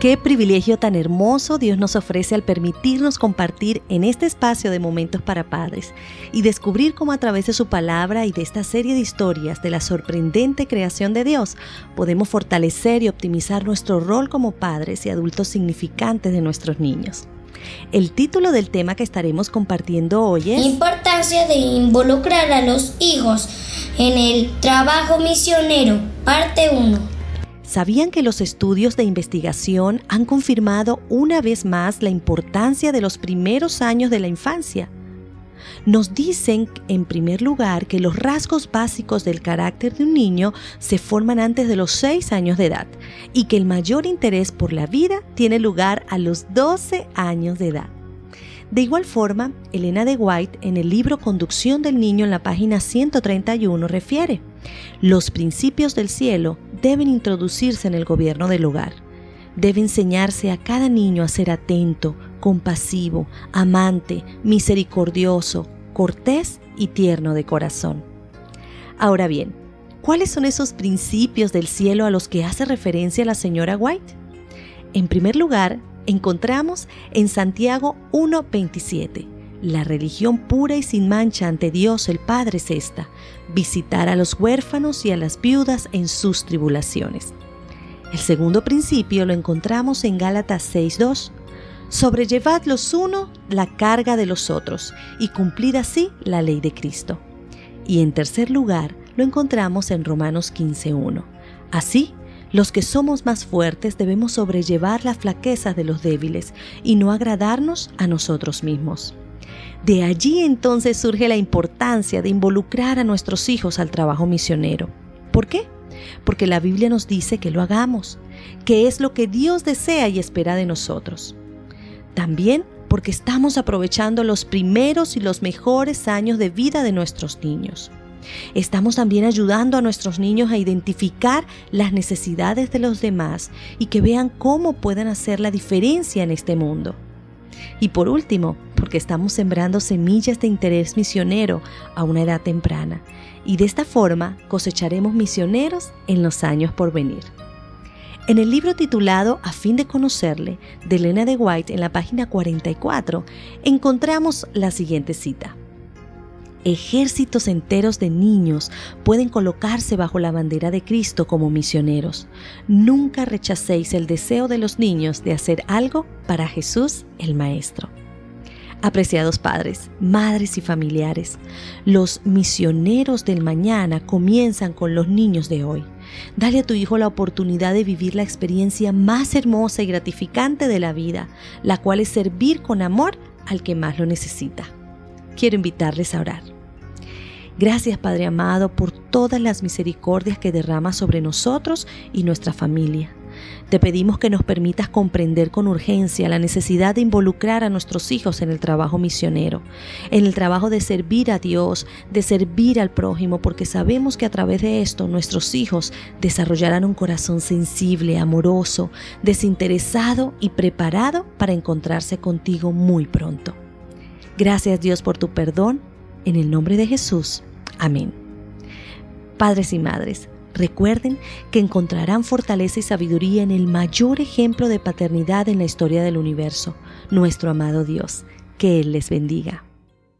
Qué privilegio tan hermoso Dios nos ofrece al permitirnos compartir en este espacio de momentos para padres y descubrir cómo a través de su palabra y de esta serie de historias de la sorprendente creación de Dios podemos fortalecer y optimizar nuestro rol como padres y adultos significantes de nuestros niños. El título del tema que estaremos compartiendo hoy es Importancia de involucrar a los hijos en el trabajo misionero, parte 1. ¿Sabían que los estudios de investigación han confirmado una vez más la importancia de los primeros años de la infancia? Nos dicen, en primer lugar, que los rasgos básicos del carácter de un niño se forman antes de los 6 años de edad y que el mayor interés por la vida tiene lugar a los 12 años de edad. De igual forma, Elena de White en el libro Conducción del Niño en la página 131 refiere, los principios del cielo deben introducirse en el gobierno del hogar. Debe enseñarse a cada niño a ser atento, compasivo, amante, misericordioso, cortés y tierno de corazón. Ahora bien, ¿cuáles son esos principios del cielo a los que hace referencia la señora White? En primer lugar, encontramos en Santiago 1.27. La religión pura y sin mancha ante Dios el Padre es esta, visitar a los huérfanos y a las viudas en sus tribulaciones. El segundo principio lo encontramos en Gálatas 6.2. Sobrellevad los unos la carga de los otros y cumplid así la ley de Cristo. Y en tercer lugar lo encontramos en Romanos 15.1. Así, los que somos más fuertes debemos sobrellevar las flaquezas de los débiles y no agradarnos a nosotros mismos. De allí entonces surge la importancia de involucrar a nuestros hijos al trabajo misionero. ¿Por qué? Porque la Biblia nos dice que lo hagamos, que es lo que Dios desea y espera de nosotros. También porque estamos aprovechando los primeros y los mejores años de vida de nuestros niños. Estamos también ayudando a nuestros niños a identificar las necesidades de los demás y que vean cómo pueden hacer la diferencia en este mundo. Y por último, porque estamos sembrando semillas de interés misionero a una edad temprana. Y de esta forma cosecharemos misioneros en los años por venir. En el libro titulado A fin de conocerle, de Elena de White, en la página 44, encontramos la siguiente cita ejércitos enteros de niños pueden colocarse bajo la bandera de Cristo como misioneros. Nunca rechacéis el deseo de los niños de hacer algo para Jesús el Maestro. Apreciados padres, madres y familiares, los misioneros del mañana comienzan con los niños de hoy. Dale a tu hijo la oportunidad de vivir la experiencia más hermosa y gratificante de la vida, la cual es servir con amor al que más lo necesita. Quiero invitarles a orar. Gracias Padre amado por todas las misericordias que derramas sobre nosotros y nuestra familia. Te pedimos que nos permitas comprender con urgencia la necesidad de involucrar a nuestros hijos en el trabajo misionero, en el trabajo de servir a Dios, de servir al prójimo, porque sabemos que a través de esto nuestros hijos desarrollarán un corazón sensible, amoroso, desinteresado y preparado para encontrarse contigo muy pronto. Gracias Dios por tu perdón en el nombre de Jesús. Amén. Padres y madres, recuerden que encontrarán fortaleza y sabiduría en el mayor ejemplo de paternidad en la historia del universo, nuestro amado Dios. Que Él les bendiga.